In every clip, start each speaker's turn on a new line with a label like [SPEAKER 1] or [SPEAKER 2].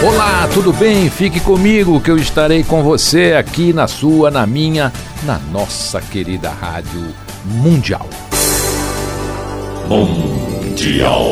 [SPEAKER 1] Olá, tudo bem? Fique comigo que eu estarei com você aqui na sua, na minha, na nossa querida Rádio Mundial.
[SPEAKER 2] Mundial.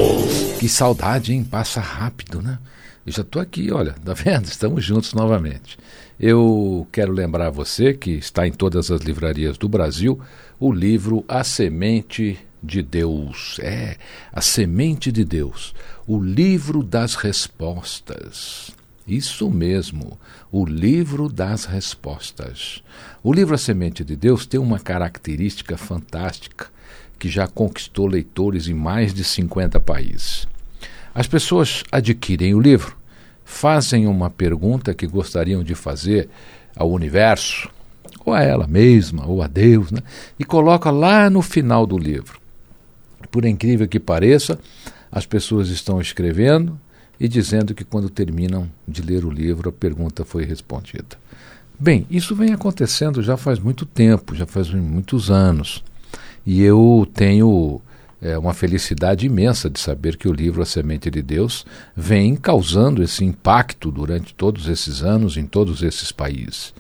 [SPEAKER 1] Que saudade, hein? Passa rápido, né? Eu já estou aqui, olha, tá vendo? Estamos juntos novamente. Eu quero lembrar você que está em todas as livrarias do Brasil o livro A Semente de Deus. É, A Semente de Deus. O livro das respostas. Isso mesmo, o livro das respostas. O livro A Semente de Deus tem uma característica fantástica que já conquistou leitores em mais de 50 países. As pessoas adquirem o livro, fazem uma pergunta que gostariam de fazer ao universo, ou a ela mesma, ou a Deus, né? e coloca lá no final do livro. Por incrível que pareça, as pessoas estão escrevendo e dizendo que quando terminam de ler o livro a pergunta foi respondida. Bem, isso vem acontecendo já faz muito tempo, já faz muitos anos. E eu tenho é, uma felicidade imensa de saber que o livro A Semente de Deus vem causando esse impacto durante todos esses anos em todos esses países.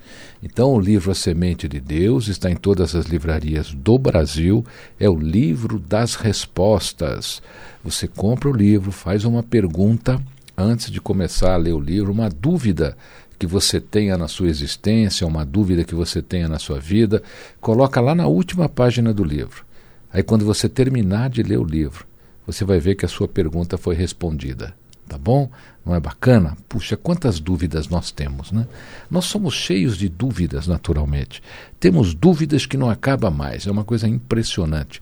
[SPEAKER 1] Então, o livro A Semente de Deus está em todas as livrarias do Brasil, é o livro das respostas. Você compra o livro, faz uma pergunta antes de começar a ler o livro, uma dúvida que você tenha na sua existência, uma dúvida que você tenha na sua vida, coloca lá na última página do livro. Aí quando você terminar de ler o livro, você vai ver que a sua pergunta foi respondida. Tá bom? Não é bacana? Puxa, quantas dúvidas nós temos, né? Nós somos cheios de dúvidas, naturalmente. Temos dúvidas que não acaba mais. É uma coisa impressionante.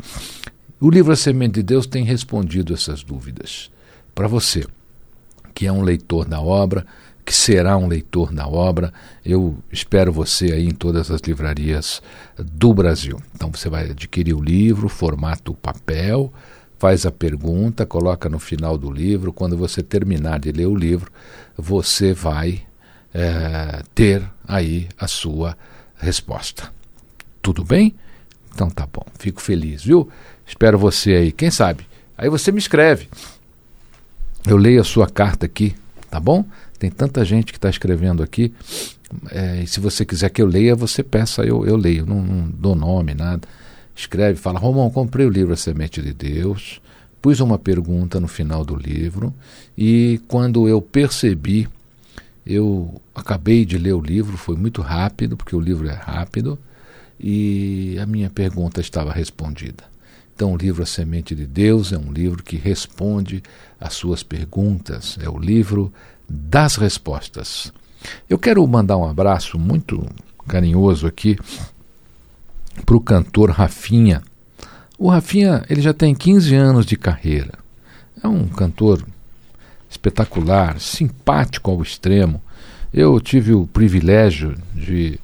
[SPEAKER 1] O livro A Semente de Deus tem respondido essas dúvidas. Para você, que é um leitor da obra, que será um leitor da obra. Eu espero você aí em todas as livrarias do Brasil. Então você vai adquirir o livro, formato papel, faz a pergunta, coloca no final do livro. Quando você terminar de ler o livro, você vai é, ter aí a sua resposta. Tudo bem? Então tá bom, fico feliz, viu? Espero você aí. Quem sabe? Aí você me escreve. Eu leio a sua carta aqui, tá bom? Tem tanta gente que está escrevendo aqui. É, e se você quiser que eu leia, você peça, eu, eu leio. Não, não dou nome, nada. Escreve, fala: Romão, comprei o livro A Semente de Deus. Pus uma pergunta no final do livro. E quando eu percebi, eu acabei de ler o livro, foi muito rápido, porque o livro é rápido. E a minha pergunta estava respondida. Então, o livro A Semente de Deus é um livro que responde às suas perguntas. É o livro das respostas. Eu quero mandar um abraço muito carinhoso aqui para o cantor Rafinha. O Rafinha ele já tem 15 anos de carreira. É um cantor espetacular, simpático ao extremo. Eu tive o privilégio de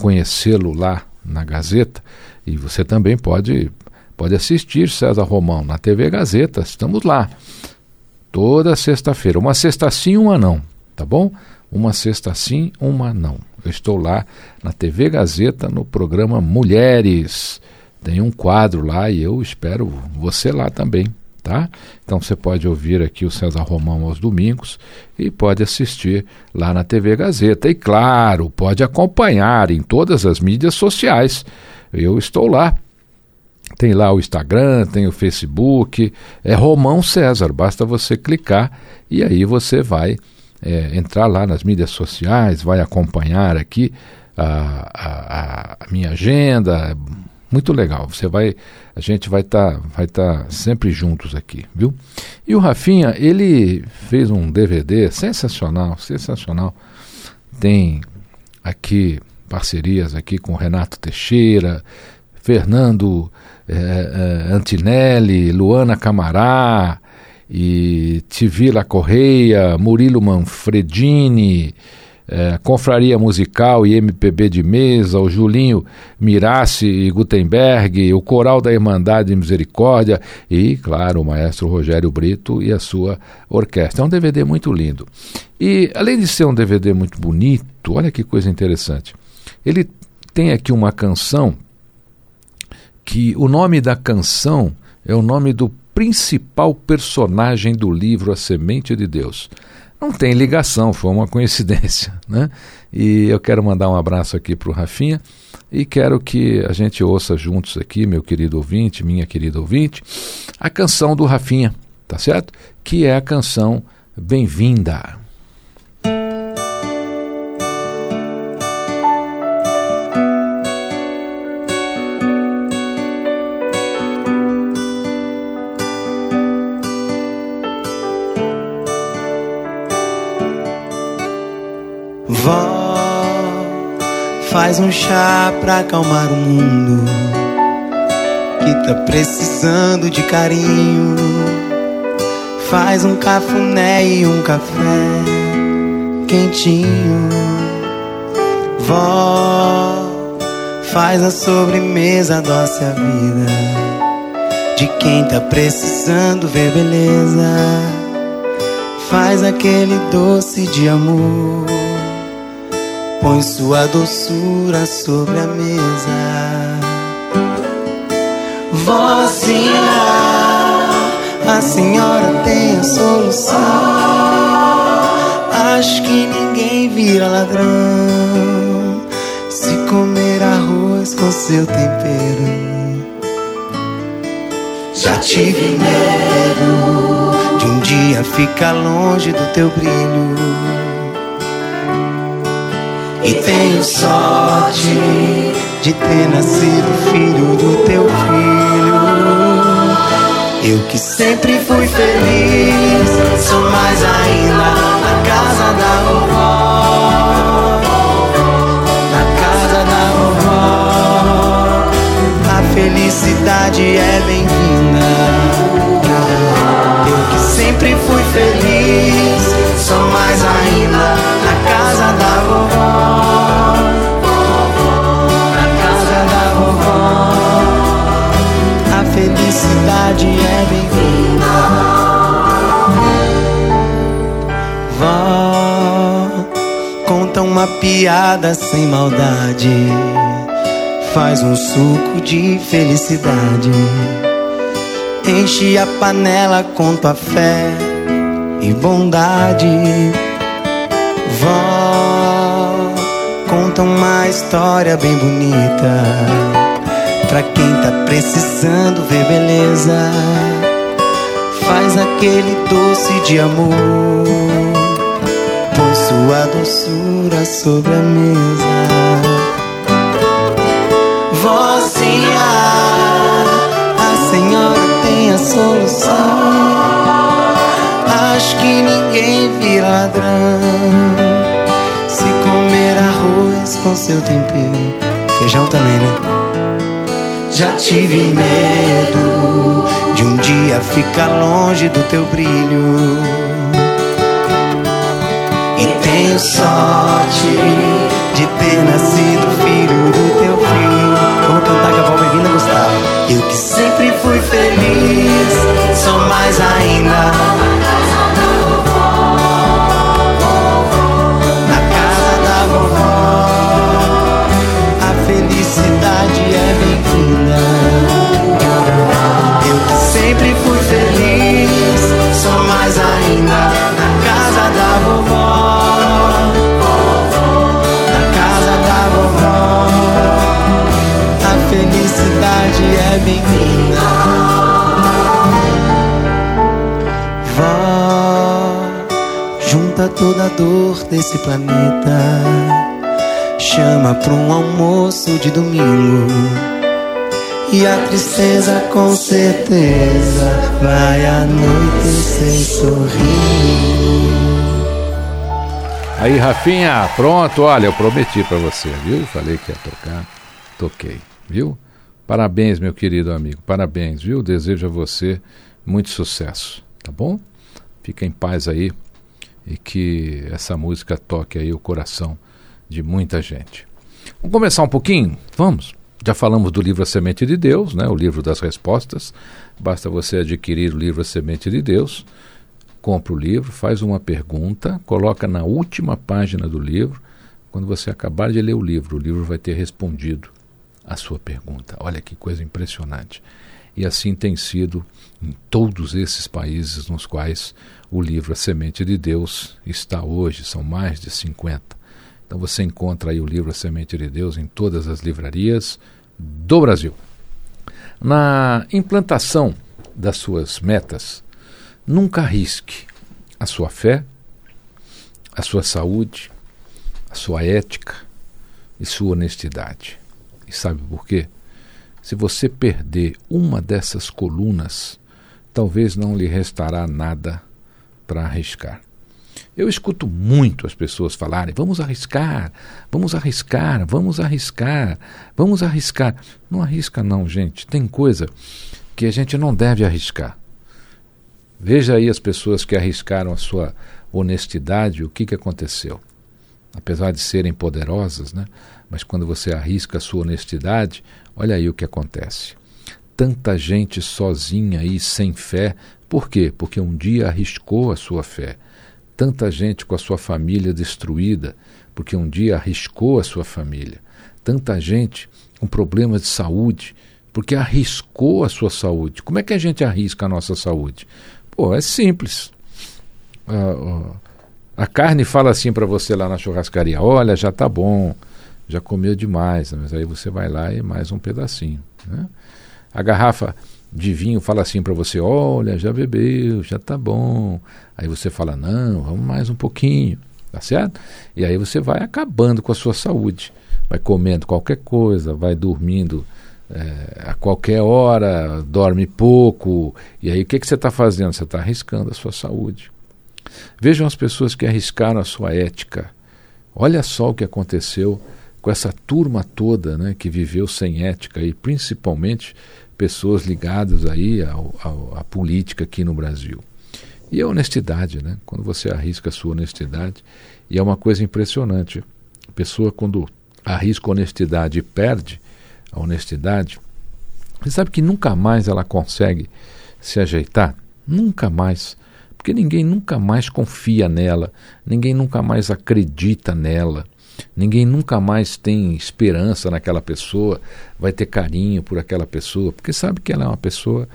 [SPEAKER 1] conhecê-lo lá na Gazeta e você também pode pode assistir César Romão na TV Gazeta. Estamos lá toda sexta-feira. Uma sexta sim, uma não, tá bom? Uma sexta sim, uma não. Eu estou lá na TV Gazeta no programa Mulheres. Tem um quadro lá e eu espero você lá também, Tá? Então você pode ouvir aqui o César Romão aos domingos e pode assistir lá na TV Gazeta. E claro, pode acompanhar em todas as mídias sociais. Eu estou lá. Tem lá o Instagram, tem o Facebook, é Romão César, basta você clicar e aí você vai é, entrar lá nas mídias sociais, vai acompanhar aqui a, a, a minha agenda, muito legal. Você vai, a gente vai estar, tá, vai tá sempre juntos aqui, viu? E o Rafinha, ele fez um DVD sensacional, sensacional. Tem aqui parcerias aqui com Renato Teixeira, Fernando é, Antinelli, Luana Camará e Tivila Correia, Murilo Manfredini, é, Confraria Musical e MPB de Mesa, o Julinho Mirassi e Gutenberg, o Coral da Irmandade Misericórdia e, claro, o maestro Rogério Brito e a sua orquestra. É um DVD muito lindo. E, além de ser um DVD muito bonito, olha que coisa interessante, ele tem aqui uma canção que o nome da canção é o nome do principal personagem do livro A Semente de Deus não tem ligação, foi uma coincidência. Né? E eu quero mandar um abraço aqui para o Rafinha e quero que a gente ouça juntos aqui, meu querido ouvinte, minha querida ouvinte, a canção do Rafinha, tá certo? Que é a canção Bem-vinda.
[SPEAKER 2] Faz um chá pra acalmar o mundo que tá precisando de carinho. Faz um cafuné e um café quentinho. Vó, faz a sobremesa, doce a vida de quem tá precisando ver beleza. Faz aquele doce de amor põe sua doçura sobre a mesa. Vozinha, a senhora tem a solução. Acho que ninguém vira ladrão se comer arroz com seu tempero. Já tive medo de um dia ficar longe do teu brilho. E tenho sorte de ter nascido filho do teu filho. Eu que sempre fui feliz, sou mais ainda na casa da vovó. Sem maldade. Faz um suco de felicidade. Enche a panela com tua fé e bondade. Vó, conta uma história bem bonita Pra quem tá precisando ver beleza, faz aquele doce de amor. Põe sua doçura sobre a mesa. Vozinha, a senhora tem a solução. Acho que ninguém vira ladrão se comer arroz com seu tempero. Feijão também, né? Já tive medo de um dia ficar longe do teu brilho. Tenho sorte de ter nascido filho do teu filho. Vamos cantar que a avó bem-vinda, Gustavo. Eu que sempre fui feliz, sou mais ainda. Pela dor desse planeta. Chama pra um almoço de domingo. E a tristeza com certeza vai anoitecer sorrindo.
[SPEAKER 1] Aí, Rafinha, pronto, olha, eu prometi para você, viu? Falei que ia tocar, toquei, viu? Parabéns, meu querido amigo, parabéns, viu? Desejo a você muito sucesso, tá bom? Fica em paz aí e que essa música toque aí o coração de muita gente. Vamos começar um pouquinho? Vamos. Já falamos do livro A Semente de Deus, né? o livro das respostas. Basta você adquirir o livro A Semente de Deus compra o livro, faz uma pergunta, coloca na última página do livro. Quando você acabar de ler o livro, o livro vai ter respondido a sua pergunta. Olha que coisa impressionante. E assim tem sido em todos esses países nos quais o livro A Semente de Deus está hoje, são mais de 50. Então você encontra aí o livro A Semente de Deus em todas as livrarias do Brasil. Na implantação das suas metas, Nunca arrisque a sua fé, a sua saúde, a sua ética e sua honestidade. E sabe por quê? Se você perder uma dessas colunas, talvez não lhe restará nada para arriscar. Eu escuto muito as pessoas falarem: vamos arriscar, vamos arriscar, vamos arriscar, vamos arriscar. Não arrisca, não, gente. Tem coisa que a gente não deve arriscar. Veja aí as pessoas que arriscaram a sua honestidade, o que, que aconteceu. Apesar de serem poderosas, né? mas quando você arrisca a sua honestidade, olha aí o que acontece. Tanta gente sozinha aí, sem fé, por quê? Porque um dia arriscou a sua fé. Tanta gente com a sua família destruída, porque um dia arriscou a sua família. Tanta gente com problemas de saúde, porque arriscou a sua saúde. Como é que a gente arrisca a nossa saúde? Pô, é simples. A carne fala assim para você lá na churrascaria: olha, já tá bom, já comeu demais, mas aí você vai lá e mais um pedacinho. Né? A garrafa de vinho fala assim para você: olha, já bebeu, já tá bom. Aí você fala: não, vamos mais um pouquinho, tá certo? E aí você vai acabando com a sua saúde, vai comendo qualquer coisa, vai dormindo é, a qualquer hora, dorme pouco. E aí o que, que você está fazendo? Você está arriscando a sua saúde. Vejam as pessoas que arriscaram a sua ética. Olha só o que aconteceu com essa turma toda né, que viveu sem ética, e principalmente pessoas ligadas aí ao, ao, à política aqui no Brasil. E a honestidade, né? quando você arrisca a sua honestidade, e é uma coisa impressionante. A pessoa, quando arrisca a honestidade e perde, a honestidade, você sabe que nunca mais ela consegue se ajeitar? Nunca mais. Porque ninguém nunca mais confia nela, ninguém nunca mais acredita nela, ninguém nunca mais tem esperança naquela pessoa, vai ter carinho por aquela pessoa, porque sabe que ela é uma pessoa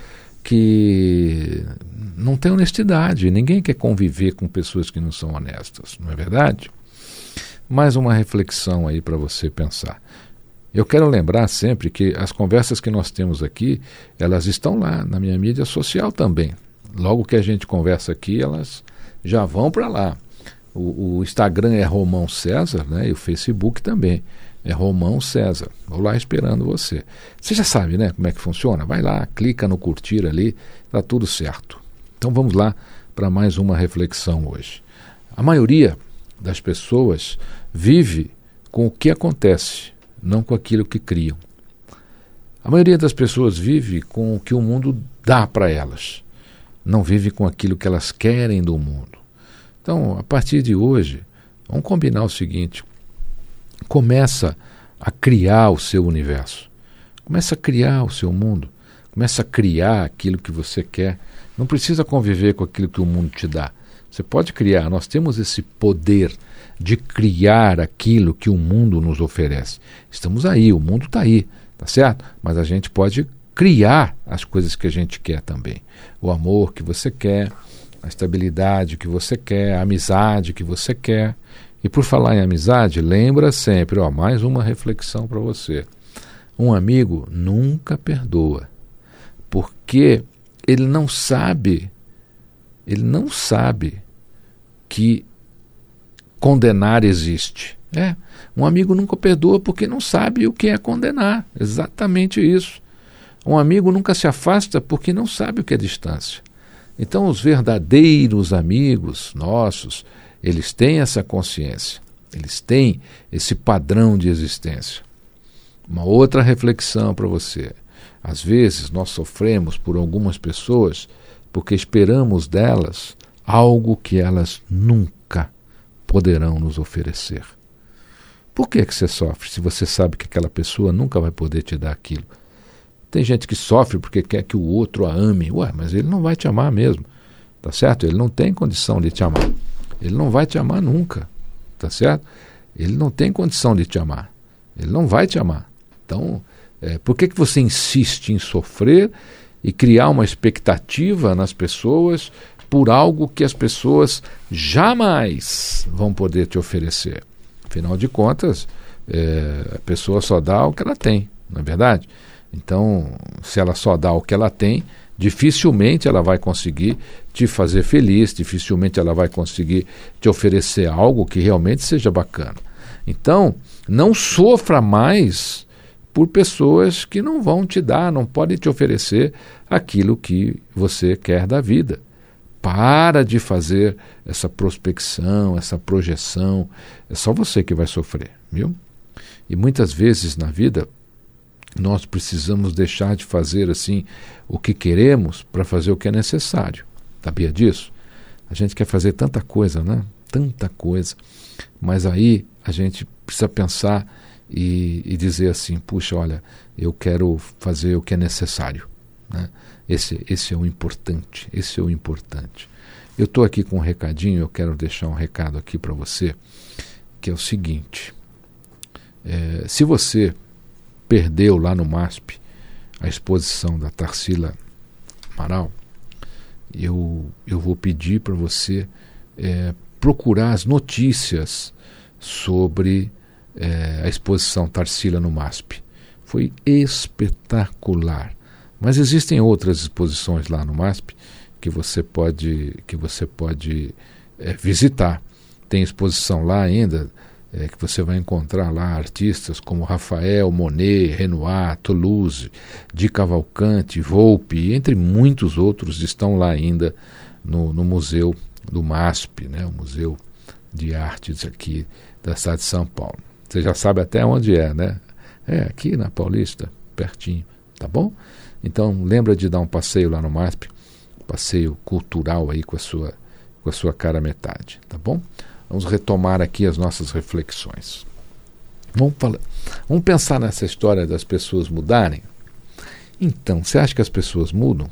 [SPEAKER 1] que não tem honestidade. Ninguém quer conviver com pessoas que não são honestas, não é verdade? Mais uma reflexão aí para você pensar. Eu quero lembrar sempre que as conversas que nós temos aqui, elas estão lá na minha mídia social também. Logo que a gente conversa aqui, elas já vão para lá. O, o, Instagram é Romão César, né? E o Facebook também é Romão César. Vou lá esperando você. Você já sabe, né? Como é que funciona? Vai lá, clica no curtir ali, tá tudo certo. Então vamos lá para mais uma reflexão hoje. A maioria das pessoas vive com o que acontece não com aquilo que criam. A maioria das pessoas vive com o que o mundo dá para elas, não vive com aquilo que elas querem do mundo. Então, a partir de hoje, vamos combinar o seguinte: começa a criar o seu universo, começa a criar o seu mundo, começa a criar aquilo que você quer. Não precisa conviver com aquilo que o mundo te dá. Você pode criar, nós temos esse poder de criar aquilo que o mundo nos oferece. Estamos aí, o mundo está aí, tá certo? Mas a gente pode criar as coisas que a gente quer também. O amor que você quer, a estabilidade que você quer, a amizade que você quer. E por falar em amizade, lembra sempre, ó, mais uma reflexão para você. Um amigo nunca perdoa, porque ele não sabe, ele não sabe que condenar existe. É, um amigo nunca perdoa porque não sabe o que é condenar. Exatamente isso. Um amigo nunca se afasta porque não sabe o que é distância. Então, os verdadeiros amigos nossos, eles têm essa consciência, eles têm esse padrão de existência. Uma outra reflexão para você. Às vezes nós sofremos por algumas pessoas porque esperamos delas algo que elas nunca poderão nos oferecer. Por que, que você sofre se você sabe que aquela pessoa nunca vai poder te dar aquilo? Tem gente que sofre porque quer que o outro a ame. Ué, mas ele não vai te amar mesmo. Tá certo? Ele não tem condição de te amar. Ele não vai te amar nunca. Tá certo? Ele não tem condição de te amar. Ele não vai te amar. Então, é, por que, que você insiste em sofrer e criar uma expectativa nas pessoas por algo que as pessoas jamais vão poder te oferecer? Afinal de contas, é, a pessoa só dá o que ela tem, não é verdade? Então, se ela só dá o que ela tem, dificilmente ela vai conseguir te fazer feliz, dificilmente ela vai conseguir te oferecer algo que realmente seja bacana. Então, não sofra mais por pessoas que não vão te dar, não podem te oferecer aquilo que você quer da vida. Para de fazer essa prospecção, essa projeção. É só você que vai sofrer, viu? E muitas vezes na vida nós precisamos deixar de fazer assim o que queremos para fazer o que é necessário. Sabia disso? A gente quer fazer tanta coisa, né? Tanta coisa. Mas aí a gente precisa pensar e, e dizer assim: puxa, olha, eu quero fazer o que é necessário. Né? Esse, esse é o importante. Esse é o importante. Eu estou aqui com um recadinho, eu quero deixar um recado aqui para você, que é o seguinte: é, se você perdeu lá no MASP a exposição da Tarsila Amaral, eu, eu vou pedir para você é, procurar as notícias sobre é, a exposição Tarsila no MASP. Foi espetacular. Mas existem outras exposições lá no MASP que você pode, que você pode é, visitar. Tem exposição lá ainda é, que você vai encontrar lá artistas como Rafael, Monet, Renoir, Toulouse, Di Cavalcante, Volpe, entre muitos outros estão lá ainda no, no museu do MASP, né, o Museu de Artes aqui da cidade de São Paulo. Você já sabe até onde é, né? É aqui na Paulista, pertinho, tá bom? Então lembra de dar um passeio lá no MASP, passeio cultural aí com a sua com a sua cara metade, tá bom? Vamos retomar aqui as nossas reflexões. Vamos, falar, vamos pensar nessa história das pessoas mudarem? Então, você acha que as pessoas mudam?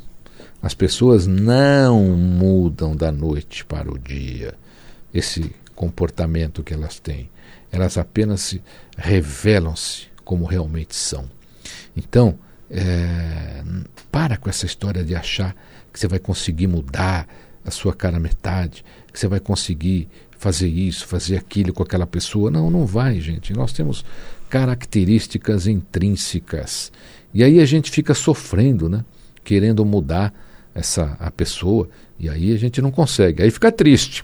[SPEAKER 1] As pessoas não mudam da noite para o dia esse comportamento que elas têm. Elas apenas se revelam-se como realmente são. Então, é, para com essa história de achar que você vai conseguir mudar a sua cara metade, que você vai conseguir fazer isso, fazer aquilo com aquela pessoa. Não, não vai, gente. Nós temos características intrínsecas. E aí a gente fica sofrendo, né? Querendo mudar essa a pessoa, e aí a gente não consegue. Aí fica triste.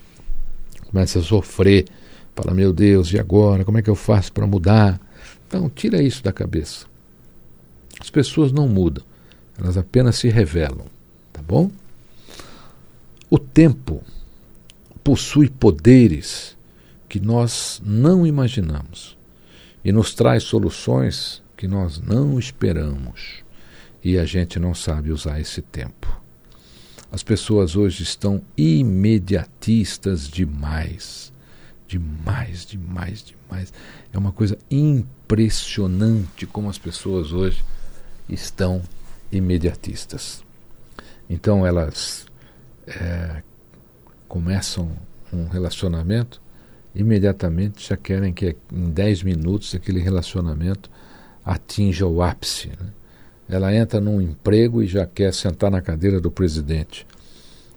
[SPEAKER 1] Começa a sofrer. Fala, meu Deus, e agora? Como é que eu faço para mudar? Então, tira isso da cabeça. As pessoas não mudam, elas apenas se revelam, tá bom? O tempo possui poderes que nós não imaginamos e nos traz soluções que nós não esperamos e a gente não sabe usar esse tempo. As pessoas hoje estão imediatistas demais. Demais, demais, demais. É uma coisa impressionante como as pessoas hoje estão imediatistas. Então elas é, começam um relacionamento, imediatamente já querem que em 10 minutos aquele relacionamento atinja o ápice. Né? Ela entra num emprego e já quer sentar na cadeira do presidente.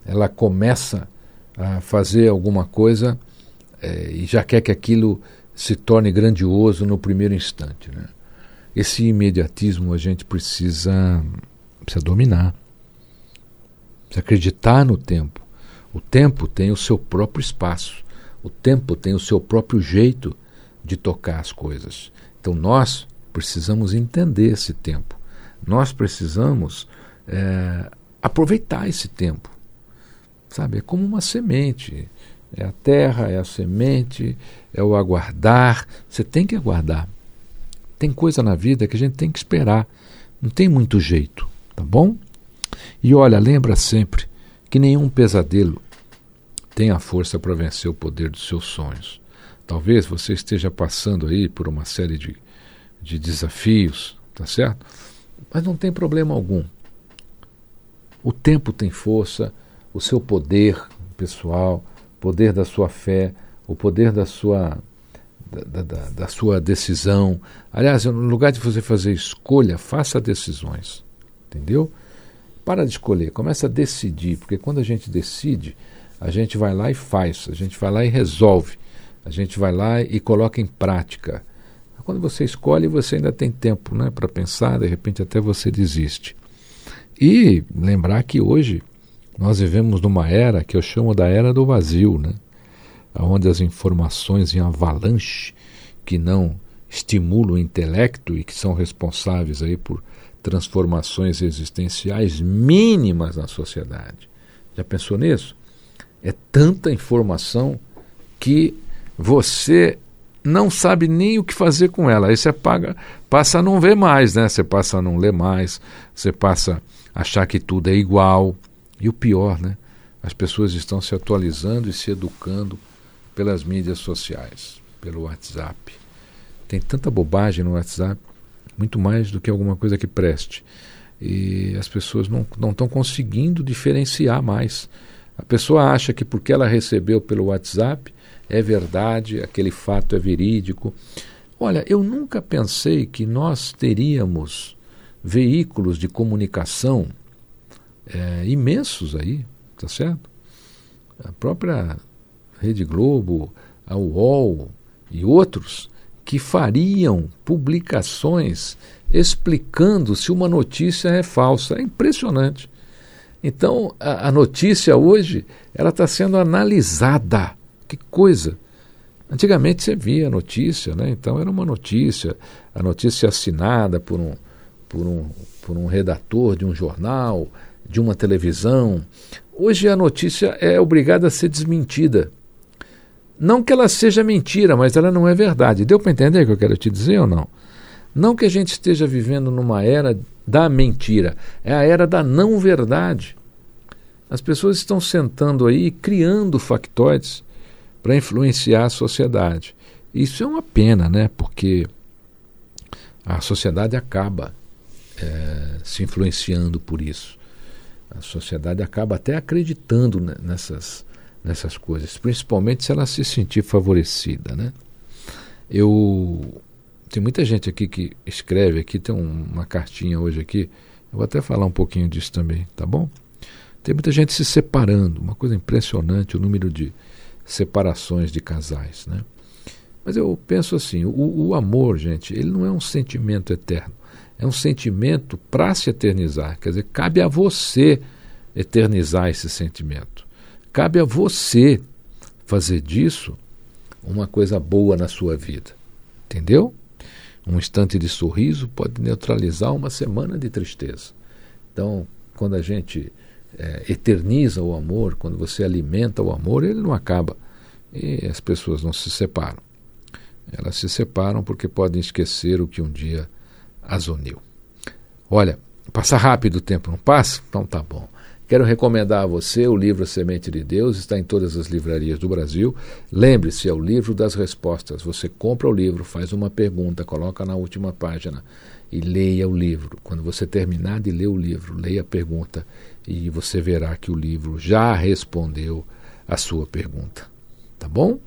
[SPEAKER 1] Ela começa a fazer alguma coisa é, e já quer que aquilo se torne grandioso no primeiro instante. Né? Esse imediatismo a gente precisa, precisa dominar, precisa acreditar no tempo o tempo tem o seu próprio espaço. O tempo tem o seu próprio jeito de tocar as coisas. Então nós precisamos entender esse tempo. Nós precisamos é, aproveitar esse tempo. Sabe? É como uma semente. É a terra, é a semente, é o aguardar. Você tem que aguardar. Tem coisa na vida que a gente tem que esperar. Não tem muito jeito, tá bom? E olha, lembra sempre que nenhum pesadelo tem a força para vencer o poder dos seus sonhos. Talvez você esteja passando aí por uma série de, de desafios, tá certo? Mas não tem problema algum. O tempo tem força, o seu poder pessoal, poder da sua fé, o poder da sua da, da, da, sua decisão. Aliás, no lugar de você fazer escolha, faça decisões. Entendeu? Para de escolher, começa a decidir, porque quando a gente decide, a gente vai lá e faz, a gente vai lá e resolve, a gente vai lá e coloca em prática. Quando você escolhe, você ainda tem tempo né, para pensar, de repente até você desiste. E lembrar que hoje nós vivemos numa era que eu chamo da era do vazio, né? onde as informações em avalanche que não estimulam o intelecto e que são responsáveis aí por transformações existenciais mínimas na sociedade. Já pensou nisso? É tanta informação que você não sabe nem o que fazer com ela. Aí você paga, passa a não ver mais, né? Você passa a não ler mais, você passa a achar que tudo é igual. E o pior, né? As pessoas estão se atualizando e se educando pelas mídias sociais, pelo WhatsApp. Tem tanta bobagem no WhatsApp, muito mais do que alguma coisa que preste. E as pessoas não estão conseguindo diferenciar mais. A pessoa acha que porque ela recebeu pelo WhatsApp é verdade, aquele fato é verídico. Olha, eu nunca pensei que nós teríamos veículos de comunicação é, imensos aí, tá certo? A própria Rede Globo, a UOL e outros que fariam publicações explicando se uma notícia é falsa. É impressionante. Então, a, a notícia hoje ela está sendo analisada. Que coisa! Antigamente você via a notícia, né? então era uma notícia, a notícia assinada por um, por, um, por um redator de um jornal, de uma televisão. Hoje a notícia é obrigada a ser desmentida. Não que ela seja mentira, mas ela não é verdade. Deu para entender o que eu quero te dizer ou não? Não que a gente esteja vivendo numa era da mentira, é a era da não verdade. As pessoas estão sentando aí criando factoides para influenciar a sociedade. Isso é uma pena, né? Porque a sociedade acaba é, se influenciando por isso. A sociedade acaba até acreditando nessas nessas coisas, principalmente se ela se sentir favorecida, né? Eu tem muita gente aqui que escreve aqui, tem um, uma cartinha hoje aqui, eu vou até falar um pouquinho disso também, tá bom? Tem muita gente se separando, uma coisa impressionante o número de separações de casais, né? Mas eu penso assim, o, o amor, gente, ele não é um sentimento eterno, é um sentimento para se eternizar, quer dizer, cabe a você eternizar esse sentimento. Cabe a você fazer disso uma coisa boa na sua vida. Entendeu? Um instante de sorriso pode neutralizar uma semana de tristeza. Então, quando a gente é, eterniza o amor, quando você alimenta o amor, ele não acaba. E as pessoas não se separam. Elas se separam porque podem esquecer o que um dia as uniu. Olha, passa rápido o tempo, não passa? Então tá bom. Quero recomendar a você o livro Semente de Deus, está em todas as livrarias do Brasil. Lembre-se, é o livro das respostas. Você compra o livro, faz uma pergunta, coloca na última página e leia o livro. Quando você terminar de ler o livro, leia a pergunta e você verá que o livro já respondeu a sua pergunta. Tá bom?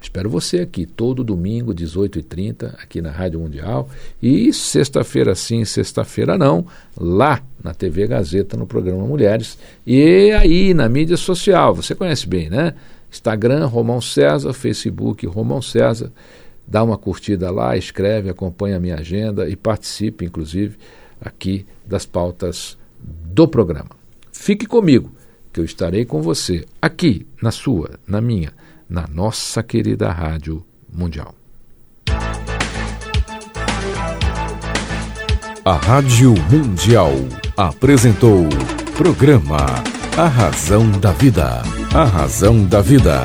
[SPEAKER 1] Espero você aqui todo domingo, 18h30, aqui na Rádio Mundial. E sexta-feira sim, sexta-feira não, lá na TV Gazeta, no programa Mulheres. E aí na mídia social, você conhece bem, né? Instagram, Romão César, Facebook, Romão César. Dá uma curtida lá, escreve, acompanha a minha agenda e participe, inclusive, aqui das pautas do programa. Fique comigo, que eu estarei com você aqui, na sua, na minha na nossa querida Rádio Mundial.
[SPEAKER 3] A Rádio Mundial apresentou programa A Razão da Vida. A Razão da Vida.